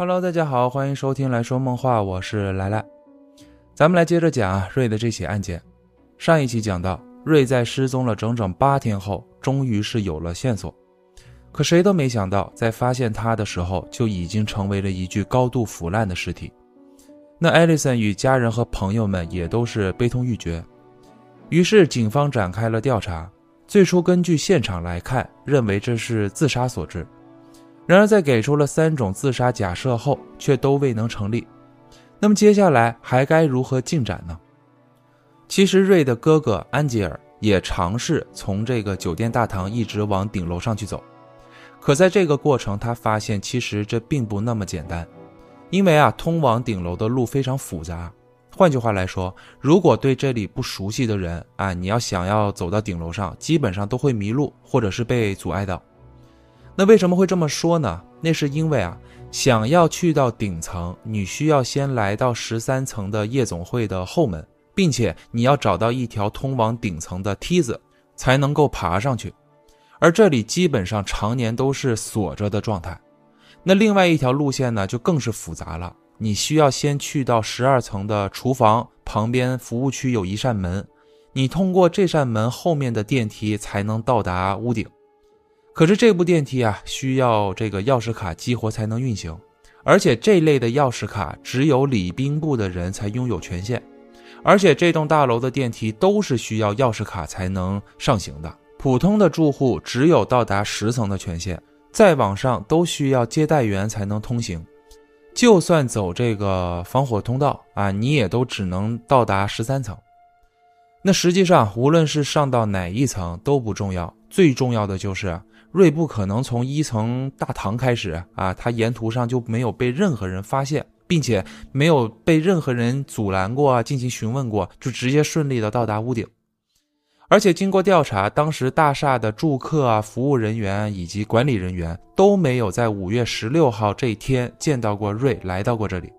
Hello，大家好，欢迎收听来说梦话，我是来来。咱们来接着讲啊瑞的这起案件。上一期讲到，瑞在失踪了整整八天后，终于是有了线索。可谁都没想到，在发现他的时候，就已经成为了一具高度腐烂的尸体。那艾丽森与家人和朋友们也都是悲痛欲绝。于是警方展开了调查。最初根据现场来看，认为这是自杀所致。然而在给出了三种自杀假设后，却都未能成立。那么接下来还该如何进展呢？其实瑞的哥哥安吉尔也尝试从这个酒店大堂一直往顶楼上去走。可在这个过程，他发现其实这并不那么简单，因为啊，通往顶楼的路非常复杂。换句话来说，如果对这里不熟悉的人啊，你要想要走到顶楼上，基本上都会迷路，或者是被阻碍到。那为什么会这么说呢？那是因为啊，想要去到顶层，你需要先来到十三层的夜总会的后门，并且你要找到一条通往顶层的梯子，才能够爬上去。而这里基本上常年都是锁着的状态，那另外一条路线呢，就更是复杂了。你需要先去到十二层的厨房旁边，服务区有一扇门，你通过这扇门后面的电梯才能到达屋顶。可是这部电梯啊，需要这个钥匙卡激活才能运行，而且这类的钥匙卡只有礼宾部的人才拥有权限，而且这栋大楼的电梯都是需要钥匙卡才能上行的。普通的住户只有到达十层的权限，再往上都需要接待员才能通行。就算走这个防火通道啊，你也都只能到达十三层。那实际上，无论是上到哪一层都不重要，最重要的就是瑞不可能从一层大堂开始啊，他沿途上就没有被任何人发现，并且没有被任何人阻拦过啊，进行询问过，就直接顺利的到达屋顶。而且经过调查，当时大厦的住客啊、服务人员以及管理人员都没有在五月十六号这一天见到过瑞来到过这里。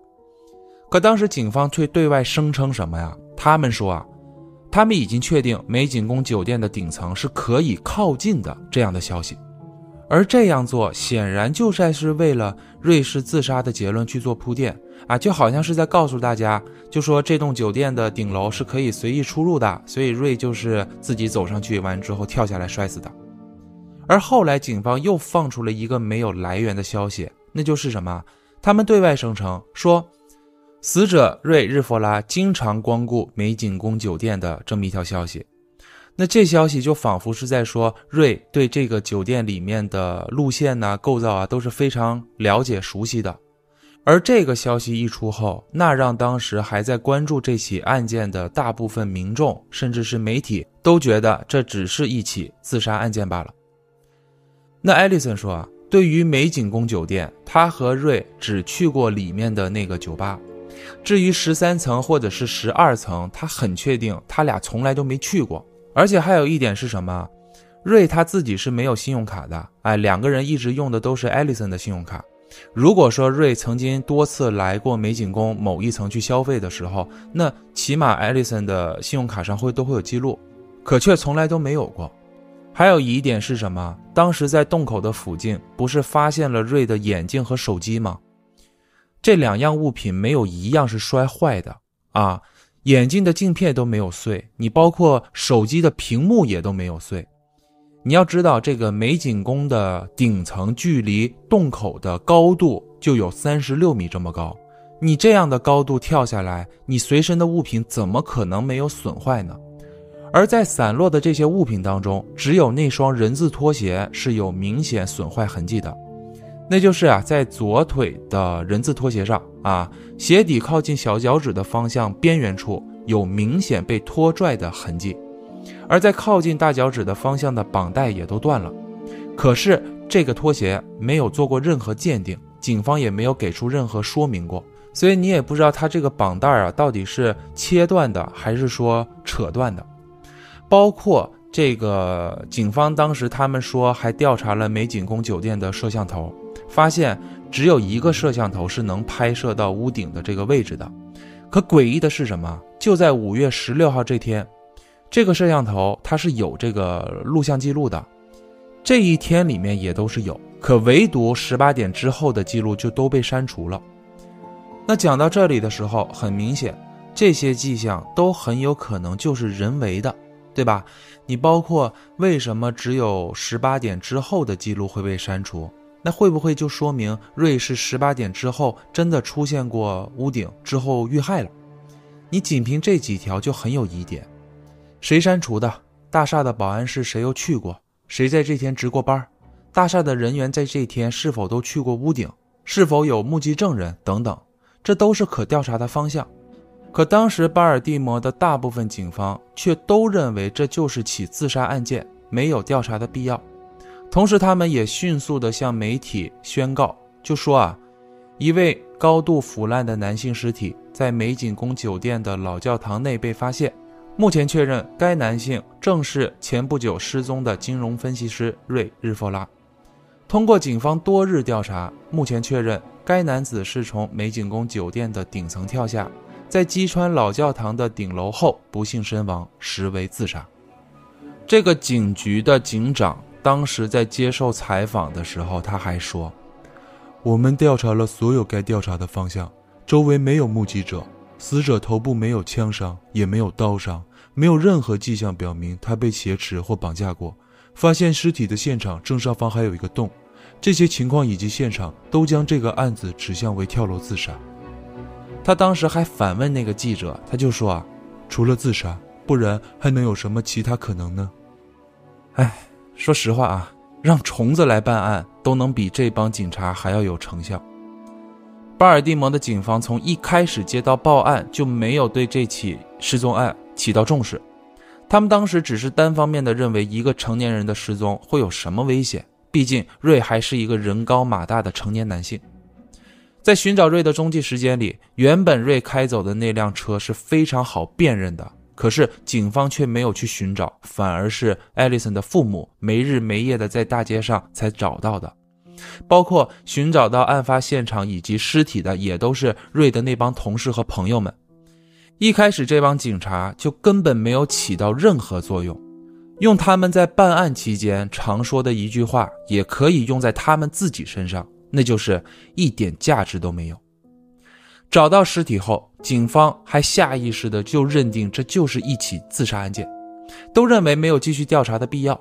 可当时警方却对外声称什么呀？他们说啊，他们已经确定美景宫酒店的顶层是可以靠近的这样的消息。而这样做显然就在是为了瑞士自杀的结论去做铺垫啊，就好像是在告诉大家，就说这栋酒店的顶楼是可以随意出入的，所以瑞就是自己走上去完之后跳下来摔死的。而后来警方又放出了一个没有来源的消息，那就是什么？他们对外声称说，死者瑞日弗拉经常光顾美景宫酒店的这么一条消息。那这消息就仿佛是在说，瑞对这个酒店里面的路线呐、构造啊都是非常了解熟悉的。而这个消息一出后，那让当时还在关注这起案件的大部分民众，甚至是媒体，都觉得这只是一起自杀案件罢了。那艾丽森说啊，对于美景宫酒店，他和瑞只去过里面的那个酒吧，至于十三层或者是十二层，他很确定他俩从来都没去过。而且还有一点是什么？瑞他自己是没有信用卡的，哎，两个人一直用的都是艾丽森的信用卡。如果说瑞曾经多次来过美景宫某一层去消费的时候，那起码艾丽森的信用卡上会都会有记录，可却从来都没有过。还有一点是什么？当时在洞口的附近不是发现了瑞的眼镜和手机吗？这两样物品没有一样是摔坏的啊。眼镜的镜片都没有碎，你包括手机的屏幕也都没有碎。你要知道，这个美景宫的顶层距离洞口的高度就有三十六米这么高，你这样的高度跳下来，你随身的物品怎么可能没有损坏呢？而在散落的这些物品当中，只有那双人字拖鞋是有明显损坏痕迹的。那就是啊，在左腿的人字拖鞋上啊，鞋底靠近小脚趾的方向边缘处有明显被拖拽的痕迹，而在靠近大脚趾的方向的绑带也都断了。可是这个拖鞋没有做过任何鉴定，警方也没有给出任何说明过，所以你也不知道它这个绑带啊到底是切断的还是说扯断的。包括这个警方当时他们说还调查了美景宫酒店的摄像头。发现只有一个摄像头是能拍摄到屋顶的这个位置的，可诡异的是什么？就在五月十六号这天，这个摄像头它是有这个录像记录的，这一天里面也都是有，可唯独十八点之后的记录就都被删除了。那讲到这里的时候，很明显，这些迹象都很有可能就是人为的，对吧？你包括为什么只有十八点之后的记录会被删除？那会不会就说明瑞士十八点之后真的出现过屋顶之后遇害了？你仅凭这几条就很有疑点。谁删除的？大厦的保安室谁又去过？谁在这天值过班？大厦的人员在这天是否都去过屋顶？是否有目击证人？等等，这都是可调查的方向。可当时巴尔的摩的大部分警方却都认为这就是起自杀案件，没有调查的必要。同时，他们也迅速地向媒体宣告，就说啊，一位高度腐烂的男性尸体在美景宫酒店的老教堂内被发现。目前确认，该男性正是前不久失踪的金融分析师瑞日弗拉。通过警方多日调查，目前确认该男子是从美景宫酒店的顶层跳下，在击穿老教堂的顶楼后不幸身亡，实为自杀。这个警局的警长。当时在接受采访的时候，他还说：“我们调查了所有该调查的方向，周围没有目击者，死者头部没有枪伤，也没有刀伤，没有任何迹象表明他被挟持或绑架过。发现尸体的现场正上方还有一个洞，这些情况以及现场都将这个案子指向为跳楼自杀。”他当时还反问那个记者，他就说：“啊，除了自杀，不然还能有什么其他可能呢？”哎。说实话啊，让虫子来办案都能比这帮警察还要有成效。巴尔的摩的警方从一开始接到报案就没有对这起失踪案起到重视，他们当时只是单方面的认为一个成年人的失踪会有什么危险？毕竟瑞还是一个人高马大的成年男性。在寻找瑞的踪迹时间里，原本瑞开走的那辆车是非常好辨认的。可是警方却没有去寻找，反而是艾丽森的父母没日没夜的在大街上才找到的。包括寻找到案发现场以及尸体的，也都是瑞的那帮同事和朋友们。一开始这帮警察就根本没有起到任何作用。用他们在办案期间常说的一句话，也可以用在他们自己身上，那就是一点价值都没有。找到尸体后，警方还下意识的就认定这就是一起自杀案件，都认为没有继续调查的必要。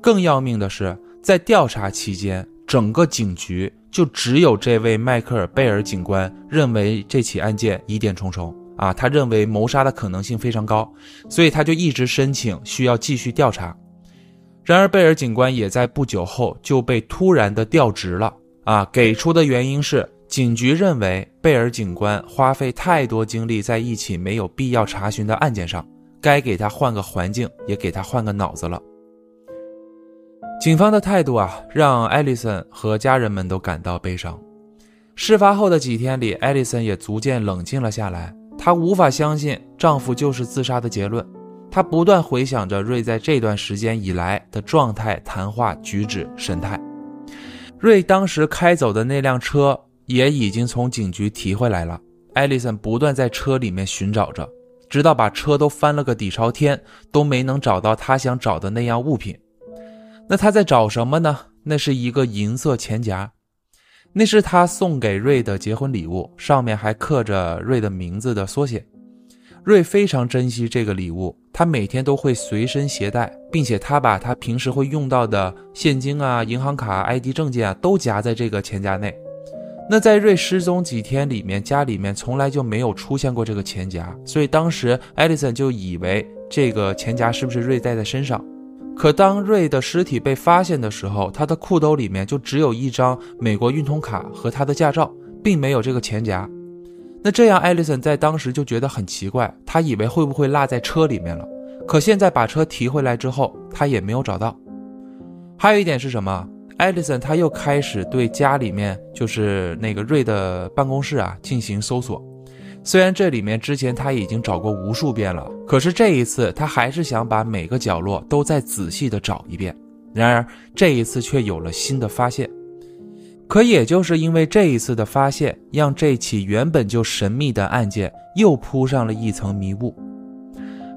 更要命的是，在调查期间，整个警局就只有这位迈克尔·贝尔警官认为这起案件疑点重重啊，他认为谋杀的可能性非常高，所以他就一直申请需要继续调查。然而，贝尔警官也在不久后就被突然的调职了啊，给出的原因是。警局认为贝尔警官花费太多精力在一起没有必要查询的案件上，该给他换个环境，也给他换个脑子了。警方的态度啊，让艾丽森和家人们都感到悲伤。事发后的几天里，艾丽森也逐渐冷静了下来。她无法相信丈夫就是自杀的结论。她不断回想着瑞在这段时间以来的状态、谈话、举止、神态。瑞当时开走的那辆车。也已经从警局提回来了。艾丽森不断在车里面寻找着，直到把车都翻了个底朝天，都没能找到他想找的那样物品。那他在找什么呢？那是一个银色钱夹，那是他送给瑞的结婚礼物，上面还刻着瑞的名字的缩写。瑞非常珍惜这个礼物，他每天都会随身携带，并且他把他平时会用到的现金啊、银行卡、ID 证件啊都夹在这个钱夹内。那在瑞失踪几天里面，家里面从来就没有出现过这个钱夹，所以当时艾丽森就以为这个钱夹是不是瑞带在身上。可当瑞的尸体被发现的时候，他的裤兜里面就只有一张美国运通卡和他的驾照，并没有这个钱夹。那这样，艾丽森在当时就觉得很奇怪，他以为会不会落在车里面了。可现在把车提回来之后，他也没有找到。还有一点是什么？艾丽森他又开始对家里面，就是那个瑞的办公室啊进行搜索。虽然这里面之前他已经找过无数遍了，可是这一次他还是想把每个角落都再仔细的找一遍。然而这一次却有了新的发现。可也就是因为这一次的发现，让这起原本就神秘的案件又铺上了一层迷雾。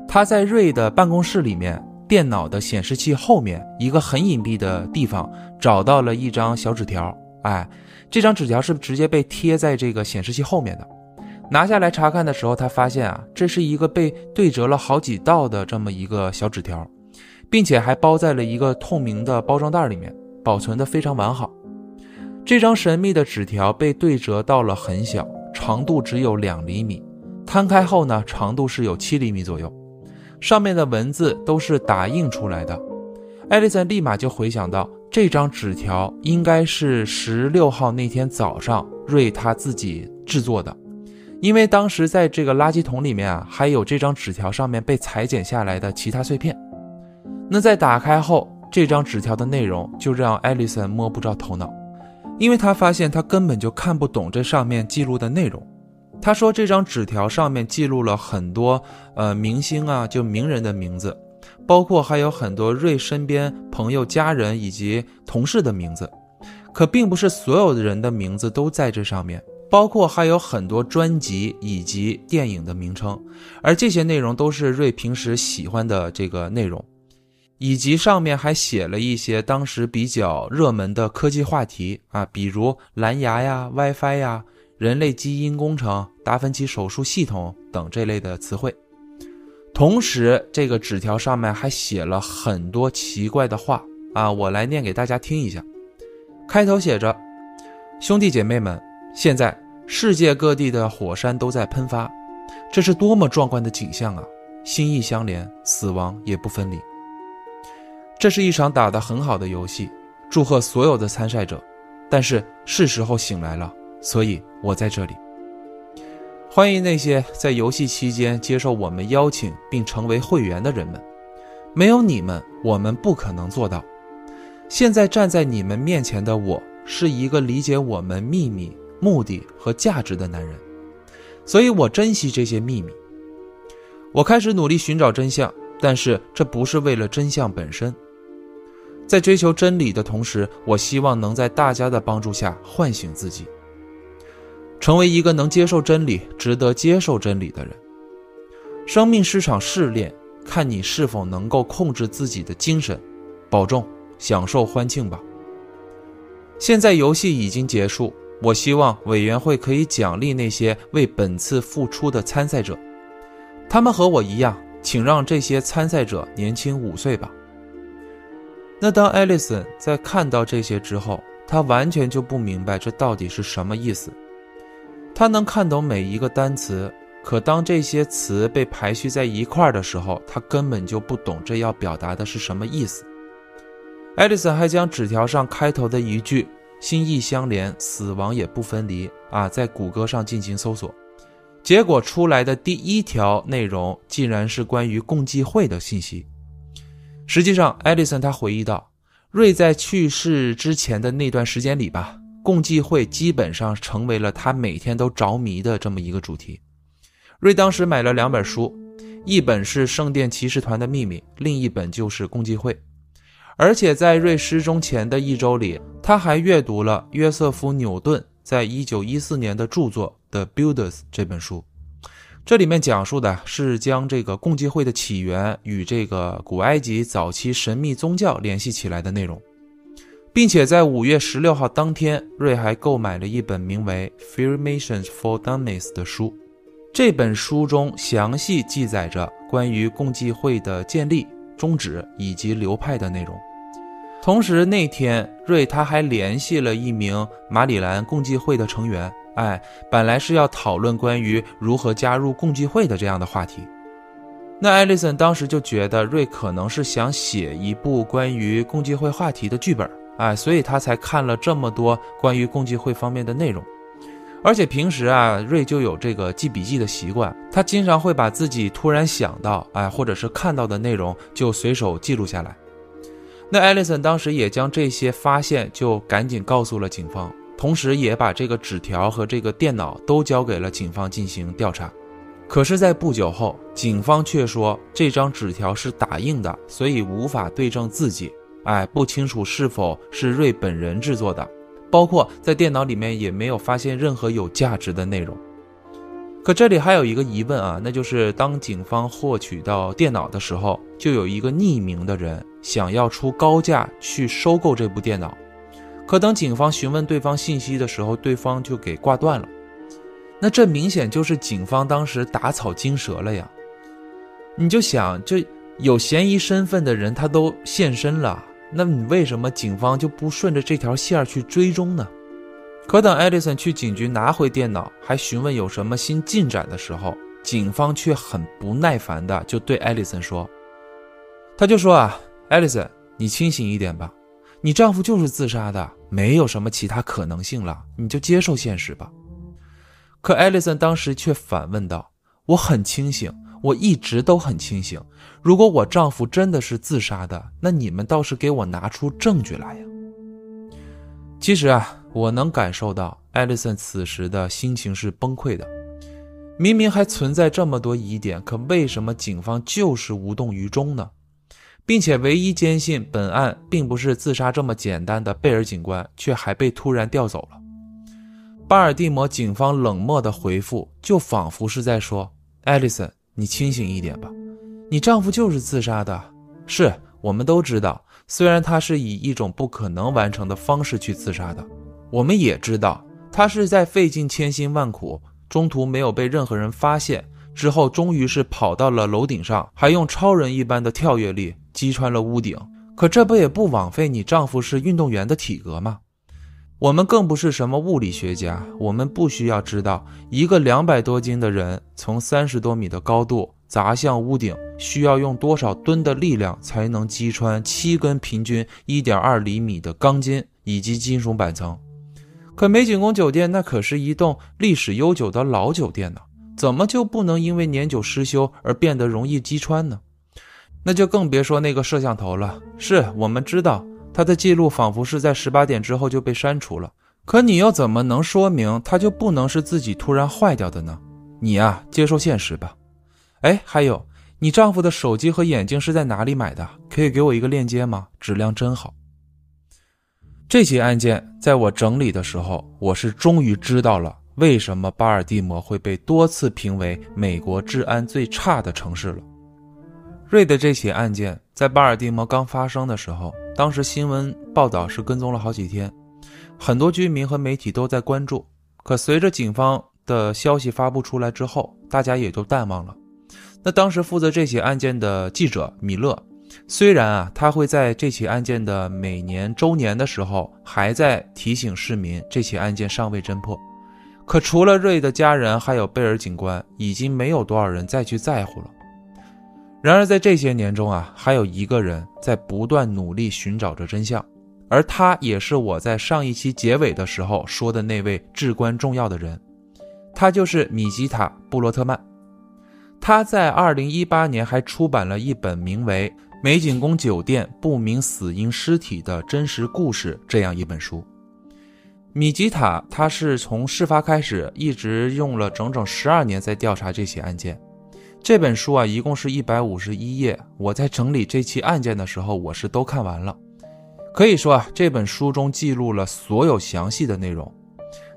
他在瑞的办公室里面。电脑的显示器后面一个很隐蔽的地方找到了一张小纸条。哎，这张纸条是直接被贴在这个显示器后面的。拿下来查看的时候，他发现啊，这是一个被对折了好几道的这么一个小纸条，并且还包在了一个透明的包装袋里面，保存的非常完好。这张神秘的纸条被对折到了很小，长度只有两厘米，摊开后呢，长度是有七厘米左右。上面的文字都是打印出来的。艾丽森立马就回想到，这张纸条应该是十六号那天早上瑞他自己制作的，因为当时在这个垃圾桶里面啊，还有这张纸条上面被裁剪下来的其他碎片。那在打开后，这张纸条的内容就让艾丽森摸不着头脑。因为他发现他根本就看不懂这上面记录的内容。他说这张纸条上面记录了很多呃明星啊，就名人的名字，包括还有很多瑞身边朋友、家人以及同事的名字。可并不是所有的人的名字都在这上面，包括还有很多专辑以及电影的名称，而这些内容都是瑞平时喜欢的这个内容。以及上面还写了一些当时比较热门的科技话题啊，比如蓝牙呀、WiFi 呀、人类基因工程、达芬奇手术系统等这类的词汇。同时，这个纸条上面还写了很多奇怪的话啊，我来念给大家听一下。开头写着：“兄弟姐妹们，现在世界各地的火山都在喷发，这是多么壮观的景象啊！心意相连，死亡也不分离。”这是一场打得很好的游戏，祝贺所有的参赛者。但是是时候醒来了，所以我在这里。欢迎那些在游戏期间接受我们邀请并成为会员的人们，没有你们，我们不可能做到。现在站在你们面前的我，是一个理解我们秘密、目的和价值的男人，所以我珍惜这些秘密。我开始努力寻找真相，但是这不是为了真相本身。在追求真理的同时，我希望能在大家的帮助下唤醒自己，成为一个能接受真理、值得接受真理的人。生命是场试炼，看你是否能够控制自己的精神。保重，享受欢庆吧。现在游戏已经结束，我希望委员会可以奖励那些为本次付出的参赛者。他们和我一样，请让这些参赛者年轻五岁吧。那当艾丽森在看到这些之后，他完全就不明白这到底是什么意思。他能看懂每一个单词，可当这些词被排序在一块儿的时候，他根本就不懂这要表达的是什么意思。艾丽森还将纸条上开头的一句“心意相连，死亡也不分离”啊，在谷歌上进行搜索，结果出来的第一条内容竟然是关于共济会的信息。实际上，艾丽森他回忆到，瑞在去世之前的那段时间里吧，共济会基本上成为了他每天都着迷的这么一个主题。瑞当时买了两本书，一本是《圣殿骑士团的秘密》，另一本就是共济会。而且在瑞失踪前的一周里，他还阅读了约瑟夫·纽顿在一九一四年的著作《The Builders》这本书。这里面讲述的是将这个共济会的起源与这个古埃及早期神秘宗教联系起来的内容，并且在五月十六号当天，瑞还购买了一本名为《Freemasons for Dummies》的书。这本书中详细记载着关于共济会的建立、宗旨以及流派的内容。同时，那天瑞他还联系了一名马里兰共济会的成员。哎，本来是要讨论关于如何加入共济会的这样的话题，那艾丽森当时就觉得瑞可能是想写一部关于共济会话题的剧本，哎，所以他才看了这么多关于共济会方面的内容。而且平时啊，瑞就有这个记笔记的习惯，他经常会把自己突然想到，哎，或者是看到的内容就随手记录下来。那艾丽森当时也将这些发现就赶紧告诉了警方。同时，也把这个纸条和这个电脑都交给了警方进行调查。可是，在不久后，警方却说这张纸条是打印的，所以无法对证自己。哎，不清楚是否是瑞本人制作的，包括在电脑里面也没有发现任何有价值的内容。可这里还有一个疑问啊，那就是当警方获取到电脑的时候，就有一个匿名的人想要出高价去收购这部电脑。可等警方询问对方信息的时候，对方就给挂断了。那这明显就是警方当时打草惊蛇了呀！你就想，这有嫌疑身份的人他都现身了，那你为什么警方就不顺着这条线去追踪呢？可等艾丽森去警局拿回电脑，还询问有什么新进展的时候，警方却很不耐烦的就对艾丽森说：“他就说啊，艾丽森，你清醒一点吧，你丈夫就是自杀的，没有什么其他可能性了，你就接受现实吧。”可艾丽森当时却反问道：“我很清醒，我一直都很清醒。如果我丈夫真的是自杀的，那你们倒是给我拿出证据来呀！”其实啊。我能感受到艾丽森此时的心情是崩溃的。明明还存在这么多疑点，可为什么警方就是无动于衷呢？并且唯一坚信本案并不是自杀这么简单的贝尔警官，却还被突然调走了。巴尔的摩警方冷漠的回复，就仿佛是在说：“艾丽森，你清醒一点吧，你丈夫就是自杀的。是我们都知道，虽然他是以一种不可能完成的方式去自杀的。”我们也知道，他是在费尽千辛万苦，中途没有被任何人发现，之后终于是跑到了楼顶上，还用超人一般的跳跃力击穿了屋顶。可这不也不枉费你丈夫是运动员的体格吗？我们更不是什么物理学家，我们不需要知道一个两百多斤的人从三十多米的高度砸向屋顶需要用多少吨的力量才能击穿七根平均一点二厘米的钢筋以及金属板层。可美景宫酒店那可是一栋历史悠久的老酒店呢，怎么就不能因为年久失修而变得容易击穿呢？那就更别说那个摄像头了。是我们知道他的记录仿佛是在十八点之后就被删除了，可你又怎么能说明他就不能是自己突然坏掉的呢？你呀，接受现实吧。哎，还有，你丈夫的手机和眼镜是在哪里买的？可以给我一个链接吗？质量真好。这起案件在我整理的时候，我是终于知道了为什么巴尔的摩会被多次评为美国治安最差的城市了。瑞的这起案件在巴尔的摩刚发生的时候，当时新闻报道是跟踪了好几天，很多居民和媒体都在关注。可随着警方的消息发布出来之后，大家也就淡忘了。那当时负责这起案件的记者米勒。虽然啊，他会在这起案件的每年周年的时候，还在提醒市民这起案件尚未侦破，可除了瑞的家人，还有贝尔警官，已经没有多少人再去在乎了。然而在这些年中啊，还有一个人在不断努力寻找着真相，而他也是我在上一期结尾的时候说的那位至关重要的人，他就是米吉塔·布罗特曼。他在2018年还出版了一本名为。美景宫酒店不明死因尸体的真实故事这样一本书，米吉塔他是从事发开始一直用了整整十二年在调查这起案件。这本书啊，一共是一百五十一页。我在整理这起案件的时候，我是都看完了。可以说啊，这本书中记录了所有详细的内容。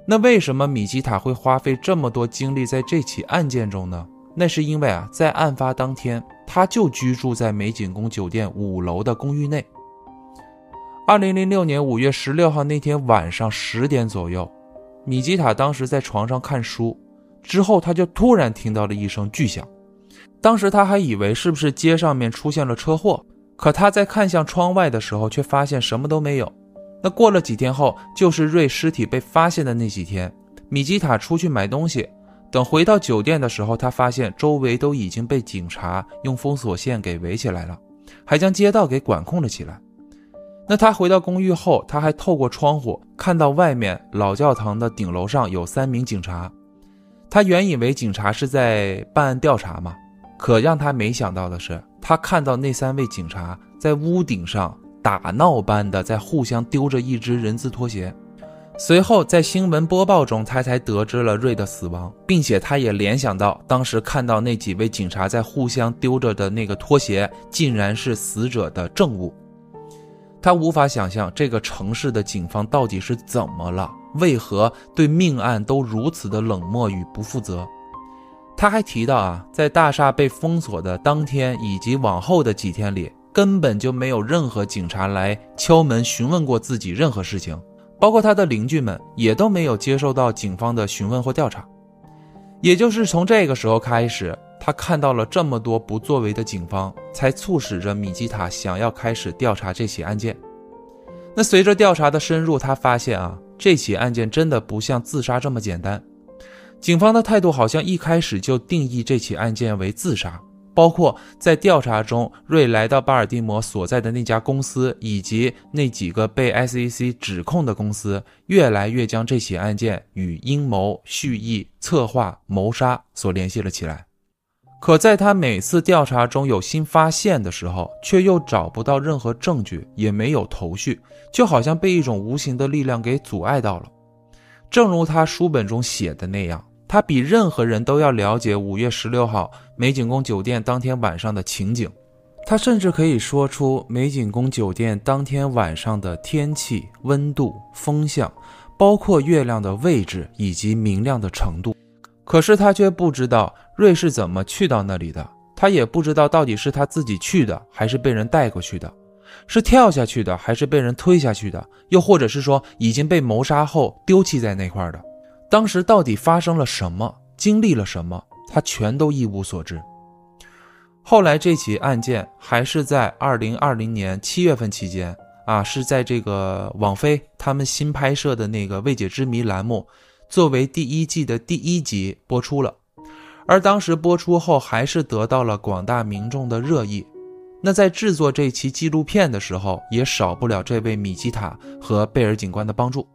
那为什么米吉塔会花费这么多精力在这起案件中呢？那是因为啊，在案发当天。他就居住在美景宫酒店五楼的公寓内。二零零六年五月十六号那天晚上十点左右，米吉塔当时在床上看书，之后他就突然听到了一声巨响。当时他还以为是不是街上面出现了车祸，可他在看向窗外的时候，却发现什么都没有。那过了几天后，就是瑞尸体被发现的那几天，米吉塔出去买东西。等回到酒店的时候，他发现周围都已经被警察用封锁线给围起来了，还将街道给管控了起来。那他回到公寓后，他还透过窗户看到外面老教堂的顶楼上有三名警察。他原以为警察是在办案调查嘛，可让他没想到的是，他看到那三位警察在屋顶上打闹般的在互相丢着一只人字拖鞋。随后，在新闻播报中，他才得知了瑞的死亡，并且他也联想到当时看到那几位警察在互相丢着的那个拖鞋，竟然是死者的证物。他无法想象这个城市的警方到底是怎么了，为何对命案都如此的冷漠与不负责。他还提到啊，在大厦被封锁的当天以及往后的几天里，根本就没有任何警察来敲门询问过自己任何事情，包括他的邻居们也都没有接受到警方的询问或调查。也就是从这个时候开始，他看到了这么多不作为的警方，才促使着米基塔想要开始调查这起案件。那随着调查的深入，他发现啊，这起案件真的不像自杀这么简单。警方的态度好像一开始就定义这起案件为自杀，包括在调查中，瑞来到巴尔的摩所在的那家公司，以及那几个被 SEC 指控的公司，越来越将这起案件与阴谋、蓄意、策划、谋杀所联系了起来。可在他每次调查中有新发现的时候，却又找不到任何证据，也没有头绪，就好像被一种无形的力量给阻碍到了。正如他书本中写的那样。他比任何人都要了解五月十六号美景宫酒店当天晚上的情景，他甚至可以说出美景宫酒店当天晚上的天气、温度、风向，包括月亮的位置以及明亮的程度。可是他却不知道瑞是怎么去到那里的，他也不知道到底是他自己去的，还是被人带过去的，是跳下去的，还是被人推下去的，又或者是说已经被谋杀后丢弃在那块的。当时到底发生了什么，经历了什么，他全都一无所知。后来这起案件还是在二零二零年七月份期间啊，是在这个网飞他们新拍摄的那个未解之谜栏目，作为第一季的第一集播出了。而当时播出后，还是得到了广大民众的热议。那在制作这期纪录片的时候，也少不了这位米基塔和贝尔警官的帮助。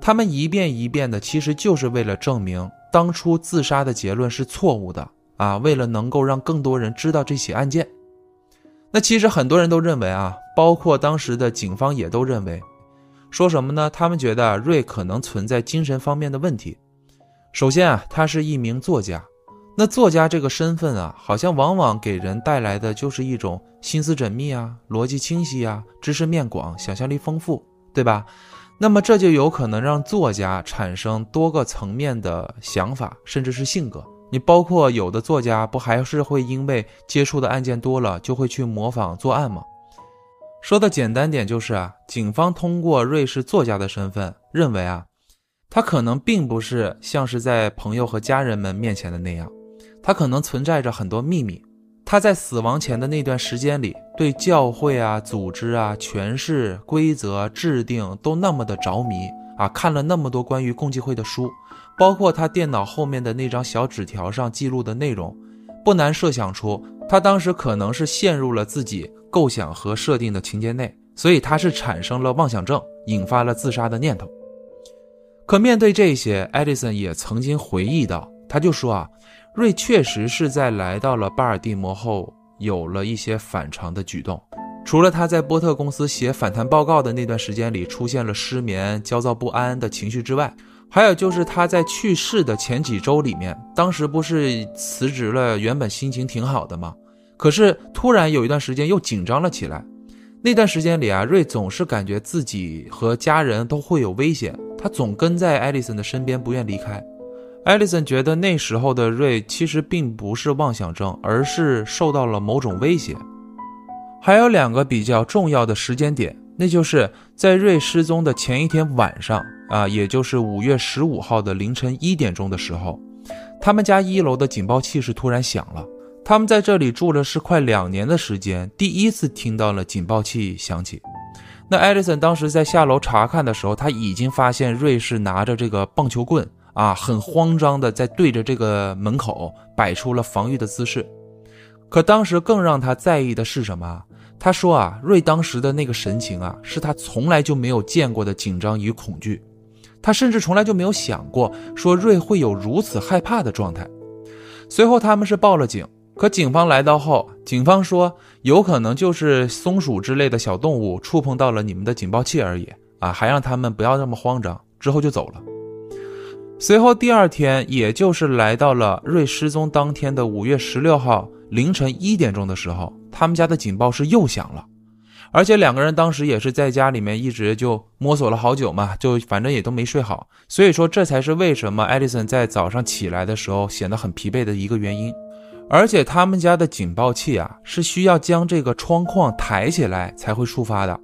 他们一遍一遍的，其实就是为了证明当初自杀的结论是错误的啊！为了能够让更多人知道这起案件，那其实很多人都认为啊，包括当时的警方也都认为，说什么呢？他们觉得瑞可能存在精神方面的问题。首先啊，他是一名作家，那作家这个身份啊，好像往往给人带来的就是一种心思缜密啊、逻辑清晰啊、知识面广、想象力丰富，对吧？那么这就有可能让作家产生多个层面的想法，甚至是性格。你包括有的作家不还是会因为接触的案件多了，就会去模仿作案吗？说的简单点就是啊，警方通过瑞士作家的身份，认为啊，他可能并不是像是在朋友和家人们面前的那样，他可能存在着很多秘密。他在死亡前的那段时间里，对教会啊、组织啊、权势、规则制定都那么的着迷啊，看了那么多关于共济会的书，包括他电脑后面的那张小纸条上记录的内容，不难设想出他当时可能是陷入了自己构想和设定的情节内，所以他是产生了妄想症，引发了自杀的念头。可面对这些，艾迪森也曾经回忆到，他就说啊。瑞确实是在来到了巴尔的摩后有了一些反常的举动，除了他在波特公司写反弹报告的那段时间里出现了失眠、焦躁不安的情绪之外，还有就是他在去世的前几周里面，当时不是辞职了，原本心情挺好的吗？可是突然有一段时间又紧张了起来。那段时间里啊，瑞总是感觉自己和家人都会有危险，他总跟在艾丽森的身边，不愿离开。艾丽森觉得那时候的瑞其实并不是妄想症，而是受到了某种威胁。还有两个比较重要的时间点，那就是在瑞失踪的前一天晚上啊，也就是五月十五号的凌晨一点钟的时候，他们家一楼的警报器是突然响了。他们在这里住了是快两年的时间，第一次听到了警报器响起。那艾丽森当时在下楼查看的时候，他已经发现瑞是拿着这个棒球棍。啊，很慌张的在对着这个门口摆出了防御的姿势。可当时更让他在意的是什么？他说啊，瑞当时的那个神情啊，是他从来就没有见过的紧张与恐惧。他甚至从来就没有想过说瑞会有如此害怕的状态。随后他们是报了警，可警方来到后，警方说有可能就是松鼠之类的小动物触碰到了你们的警报器而已啊，还让他们不要那么慌张，之后就走了。随后第二天，也就是来到了瑞失踪当天的五月十六号凌晨一点钟的时候，他们家的警报是又响了，而且两个人当时也是在家里面一直就摸索了好久嘛，就反正也都没睡好，所以说这才是为什么艾丽森在早上起来的时候显得很疲惫的一个原因。而且他们家的警报器啊是需要将这个窗框抬起来才会触发的，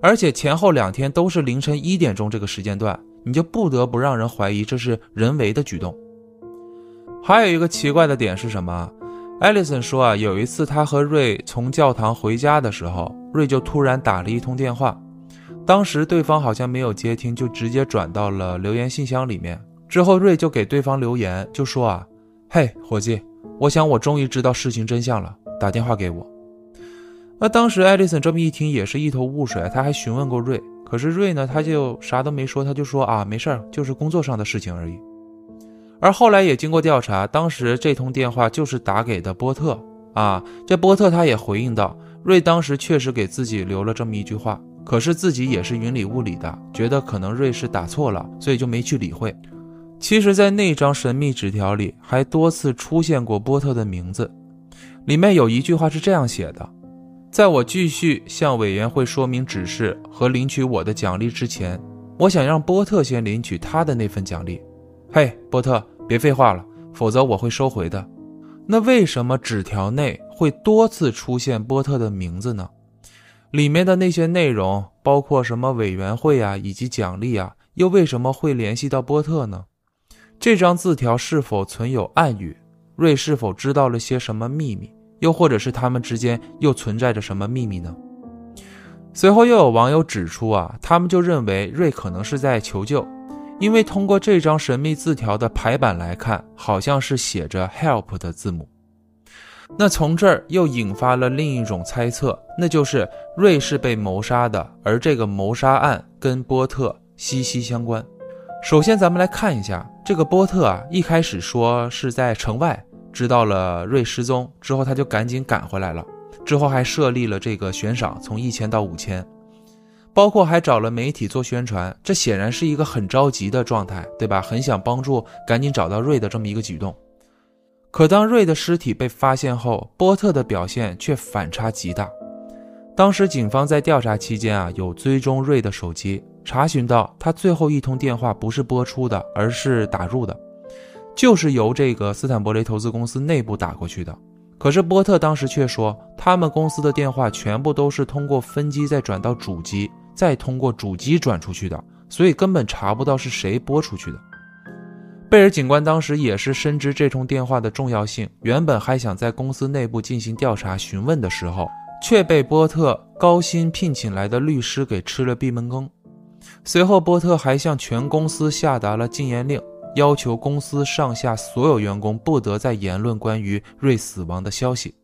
而且前后两天都是凌晨一点钟这个时间段，你就不得不让人怀疑这是人为的举动。还有一个奇怪的点是什么？艾丽森说啊，有一次他和瑞从教堂回家的时候，瑞就突然打了一通电话，当时对方好像没有接听，就直接转到了留言信箱里面。之后瑞就给对方留言，就说啊，嘿，伙计，我想我终于知道事情真相了，打电话给我。那当时艾丽森这么一听，也是一头雾水，他还询问过瑞，可是瑞呢，他就啥都没说，他就说啊，没事儿，就是工作上的事情而已。而后来也经过调查，当时这通电话就是打给的波特啊。这波特他也回应到，瑞当时确实给自己留了这么一句话，可是自己也是云里雾里的，觉得可能瑞是打错了，所以就没去理会。其实，在那张神秘纸条里还多次出现过波特的名字，里面有一句话是这样写的：“在我继续向委员会说明指示和领取我的奖励之前，我想让波特先领取他的那份奖励。”嘿，波特。别废话了，否则我会收回的。那为什么纸条内会多次出现波特的名字呢？里面的那些内容，包括什么委员会啊，以及奖励啊，又为什么会联系到波特呢？这张字条是否存有暗语？瑞是否知道了些什么秘密？又或者是他们之间又存在着什么秘密呢？随后又有网友指出啊，他们就认为瑞可能是在求救。因为通过这张神秘字条的排版来看，好像是写着 “help” 的字母。那从这儿又引发了另一种猜测，那就是瑞是被谋杀的，而这个谋杀案跟波特息息相关。首先，咱们来看一下这个波特啊，一开始说是在城外知道了瑞失踪之后，他就赶紧赶回来了，之后还设立了这个悬赏，从一千到五千。包括还找了媒体做宣传，这显然是一个很着急的状态，对吧？很想帮助赶紧找到瑞的这么一个举动。可当瑞的尸体被发现后，波特的表现却反差极大。当时警方在调查期间啊，有追踪瑞的手机，查询到他最后一通电话不是播出的，而是打入的，就是由这个斯坦伯雷投资公司内部打过去的。可是波特当时却说，他们公司的电话全部都是通过分机再转到主机。再通过主机转出去的，所以根本查不到是谁拨出去的。贝尔警官当时也是深知这通电话的重要性，原本还想在公司内部进行调查询问的时候，却被波特高薪聘请来的律师给吃了闭门羹。随后，波特还向全公司下达了禁言令，要求公司上下所有员工不得再言论关于瑞死亡的消息。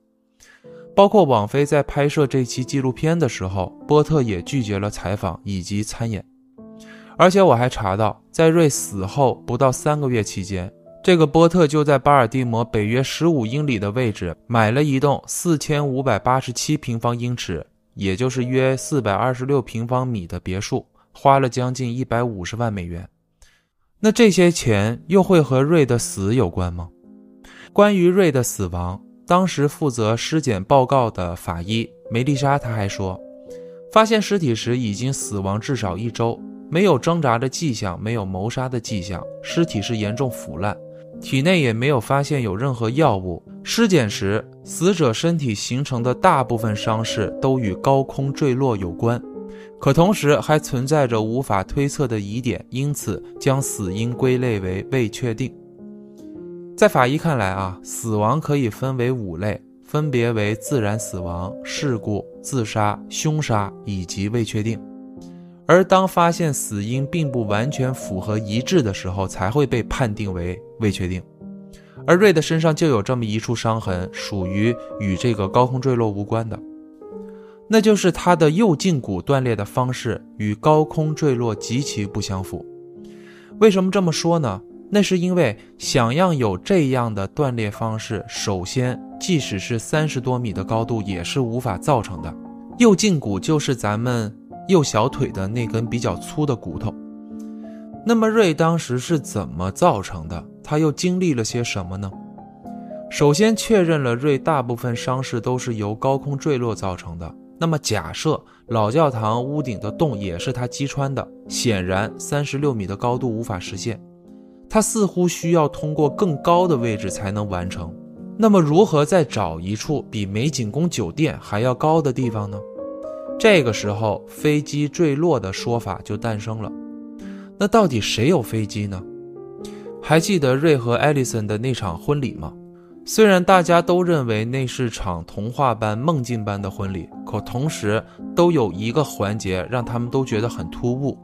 包括网飞在拍摄这期纪录片的时候，波特也拒绝了采访以及参演。而且我还查到，在瑞死后不到三个月期间，这个波特就在巴尔的摩北约十五英里的位置买了一栋四千五百八十七平方英尺，也就是约四百二十六平方米的别墅，花了将近一百五十万美元。那这些钱又会和瑞的死有关吗？关于瑞的死亡。当时负责尸检报告的法医梅丽莎，她还说，发现尸体时已经死亡至少一周，没有挣扎的迹象，没有谋杀的迹象，尸体是严重腐烂，体内也没有发现有任何药物。尸检时，死者身体形成的大部分伤势都与高空坠落有关，可同时还存在着无法推测的疑点，因此将死因归类为未确定。在法医看来啊，死亡可以分为五类，分别为自然死亡、事故、自杀、凶杀以及未确定。而当发现死因并不完全符合一致的时候，才会被判定为未确定。而瑞的身上就有这么一处伤痕，属于与这个高空坠落无关的，那就是他的右胫骨断裂的方式与高空坠落极其不相符。为什么这么说呢？那是因为想要有这样的断裂方式，首先，即使是三十多米的高度也是无法造成的。右胫骨就是咱们右小腿的那根比较粗的骨头。那么瑞当时是怎么造成的？他又经历了些什么呢？首先确认了瑞大部分伤势都是由高空坠落造成的，那么假设老教堂屋顶的洞也是他击穿的，显然三十六米的高度无法实现。他似乎需要通过更高的位置才能完成。那么，如何再找一处比美景宫酒店还要高的地方呢？这个时候，飞机坠落的说法就诞生了。那到底谁有飞机呢？还记得瑞和艾丽森的那场婚礼吗？虽然大家都认为那是场童话般、梦境般的婚礼，可同时都有一个环节让他们都觉得很突兀，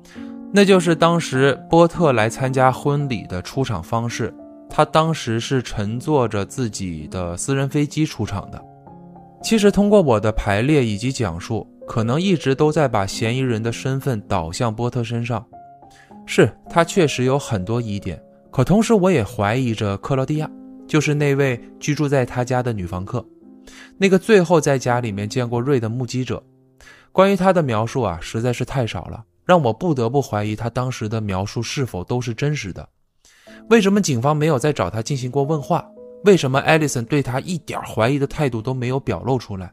那就是当时波特来参加婚礼的出场方式。他当时是乘坐着自己的私人飞机出场的。其实，通过我的排列以及讲述，可能一直都在把嫌疑人的身份导向波特身上。是他确实有很多疑点，可同时我也怀疑着克劳蒂亚，就是那位居住在他家的女房客，那个最后在家里面见过瑞的目击者。关于他的描述啊，实在是太少了，让我不得不怀疑他当时的描述是否都是真实的。为什么警方没有再找他进行过问话？为什么艾丽森对他一点怀疑的态度都没有表露出来？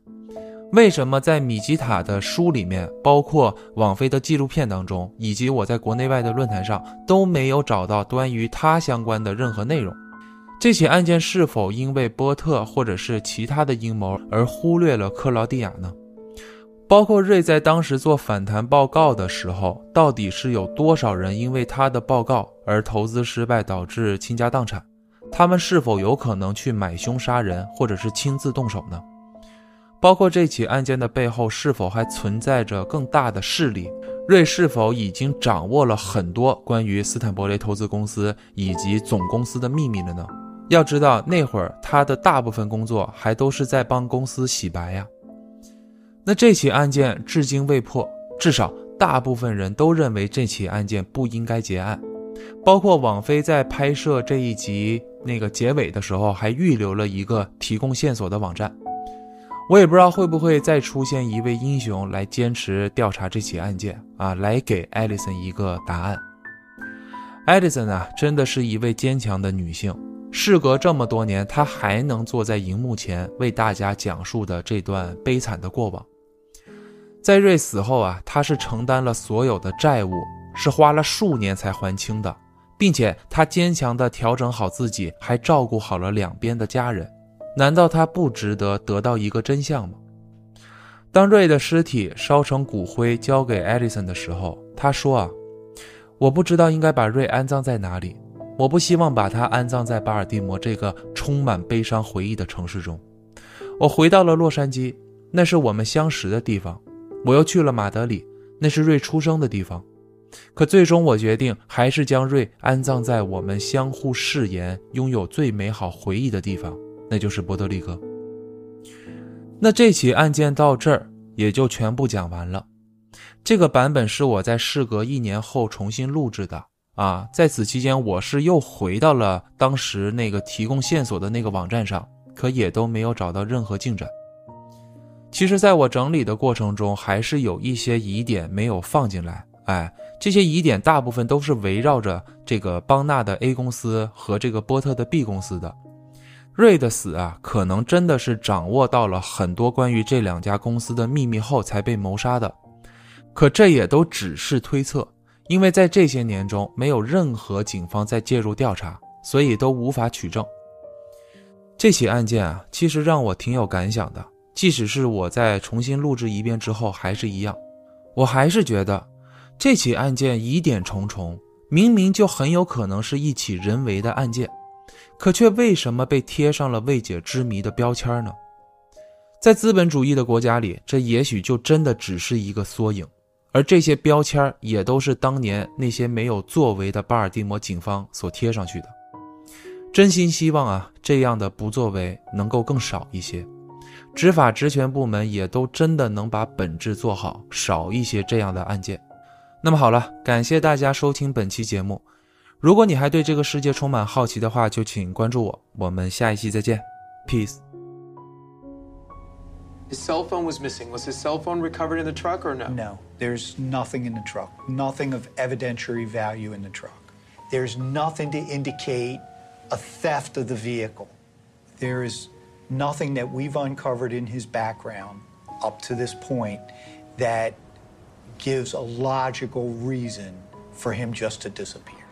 为什么在米吉塔的书里面，包括网飞的纪录片当中，以及我在国内外的论坛上都没有找到关于他相关的任何内容？这起案件是否因为波特或者是其他的阴谋而忽略了克劳蒂亚呢？包括瑞在当时做反弹报告的时候，到底是有多少人因为他的报告而投资失败，导致倾家荡产？他们是否有可能去买凶杀人，或者是亲自动手呢？包括这起案件的背后是否还存在着更大的势力？瑞是否已经掌握了很多关于斯坦伯雷投资公司以及总公司的秘密了呢？要知道，那会儿他的大部分工作还都是在帮公司洗白呀。那这起案件至今未破，至少大部分人都认为这起案件不应该结案。包括网飞在拍摄这一集那个结尾的时候，还预留了一个提供线索的网站。我也不知道会不会再出现一位英雄来坚持调查这起案件啊，来给艾丽森一个答案。艾丽森啊，真的是一位坚强的女性。事隔这么多年，他还能坐在荧幕前为大家讲述的这段悲惨的过往。在瑞死后啊，他是承担了所有的债务，是花了数年才还清的，并且他坚强地调整好自己，还照顾好了两边的家人。难道他不值得得到一个真相吗？当瑞的尸体烧成骨灰交给艾丽森的时候，他说：“啊，我不知道应该把瑞安葬在哪里，我不希望把他安葬在巴尔的摩这个充满悲伤回忆的城市中。我回到了洛杉矶，那是我们相识的地方。”我又去了马德里，那是瑞出生的地方。可最终，我决定还是将瑞安葬在我们相互誓言、拥有最美好回忆的地方，那就是波多利哥。那这起案件到这儿也就全部讲完了。这个版本是我在事隔一年后重新录制的啊，在此期间，我是又回到了当时那个提供线索的那个网站上，可也都没有找到任何进展。其实，在我整理的过程中，还是有一些疑点没有放进来。哎，这些疑点大部分都是围绕着这个邦纳的 A 公司和这个波特的 B 公司的。瑞的死啊，可能真的是掌握到了很多关于这两家公司的秘密后才被谋杀的。可这也都只是推测，因为在这些年中，没有任何警方在介入调查，所以都无法取证。这起案件啊，其实让我挺有感想的。即使是我在重新录制一遍之后，还是一样，我还是觉得这起案件疑点重重，明明就很有可能是一起人为的案件，可却为什么被贴上了未解之谜的标签呢？在资本主义的国家里，这也许就真的只是一个缩影，而这些标签也都是当年那些没有作为的巴尔的摩警方所贴上去的。真心希望啊，这样的不作为能够更少一些。执法职权部门也都真的能把本质做好，少一些这样的案件。那么好了，感谢大家收听本期节目。如果你还对这个世界充满好奇的话，就请关注我。我们下一期再见，peace。His cell phone was missing. Was his cell phone recovered in the truck or no? No, there's nothing in the truck. Nothing of evidentiary value in the truck. There's nothing to indicate a theft of the vehicle. There is nothing that we've uncovered in his background up to this point that gives a logical reason for him just to disappear.